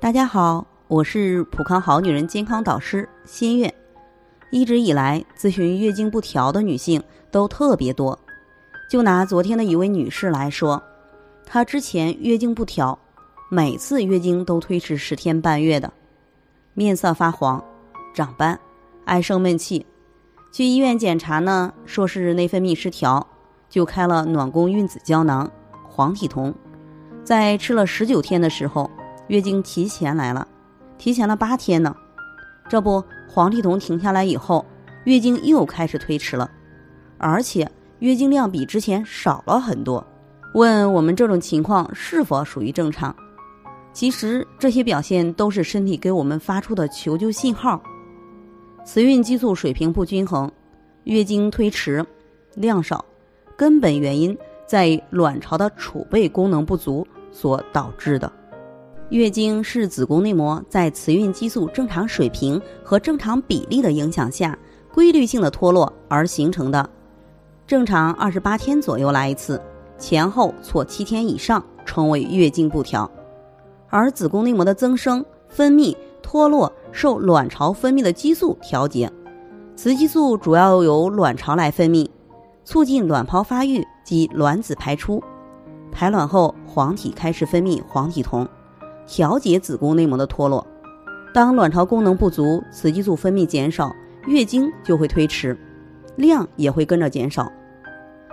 大家好，我是普康好女人健康导师新月。一直以来，咨询月经不调的女性都特别多。就拿昨天的一位女士来说，她之前月经不调，每次月经都推迟十天半月的，面色发黄、长斑、爱生闷气。去医院检查呢，说是内分泌失调，就开了暖宫孕子胶囊、黄体酮。在吃了十九天的时候。月经提前来了，提前了八天呢。这不，黄体酮停下来以后，月经又开始推迟了，而且月经量比之前少了很多。问我们这种情况是否属于正常？其实这些表现都是身体给我们发出的求救信号。雌孕激素水平不均衡，月经推迟、量少，根本原因在卵巢的储备功能不足所导致的。月经是子宫内膜在雌孕激素正常水平和正常比例的影响下，规律性的脱落而形成的。正常二十八天左右来一次，前后错七天以上称为月经不调。而子宫内膜的增生、分泌、脱落受卵巢分泌的激素调节。雌激素主要由卵巢来分泌，促进卵泡发育及卵子排出。排卵后，黄体开始分泌黄体酮。调节子宫内膜的脱落，当卵巢功能不足，雌激素分泌减少，月经就会推迟，量也会跟着减少。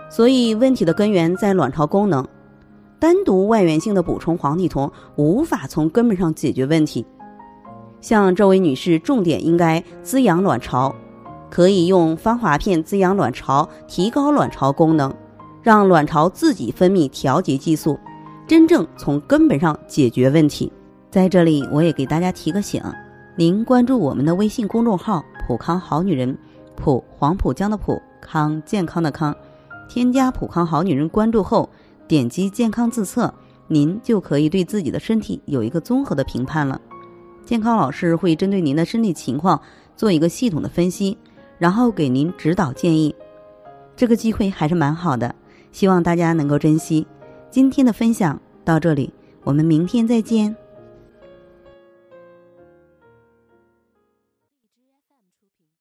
所以问题的根源在卵巢功能，单独外源性的补充黄体酮无法从根本上解决问题。像这位女士，重点应该滋养卵巢，可以用芳华片滋养卵巢，提高卵巢功能，让卵巢自己分泌调节激素。真正从根本上解决问题，在这里我也给大家提个醒：您关注我们的微信公众号“普康好女人”，普黄浦江的普康健康的康，添加“普康好女人”关注后，点击健康自测，您就可以对自己的身体有一个综合的评判了。健康老师会针对您的身体情况做一个系统的分析，然后给您指导建议。这个机会还是蛮好的，希望大家能够珍惜。今天的分享到这里，我们明天再见。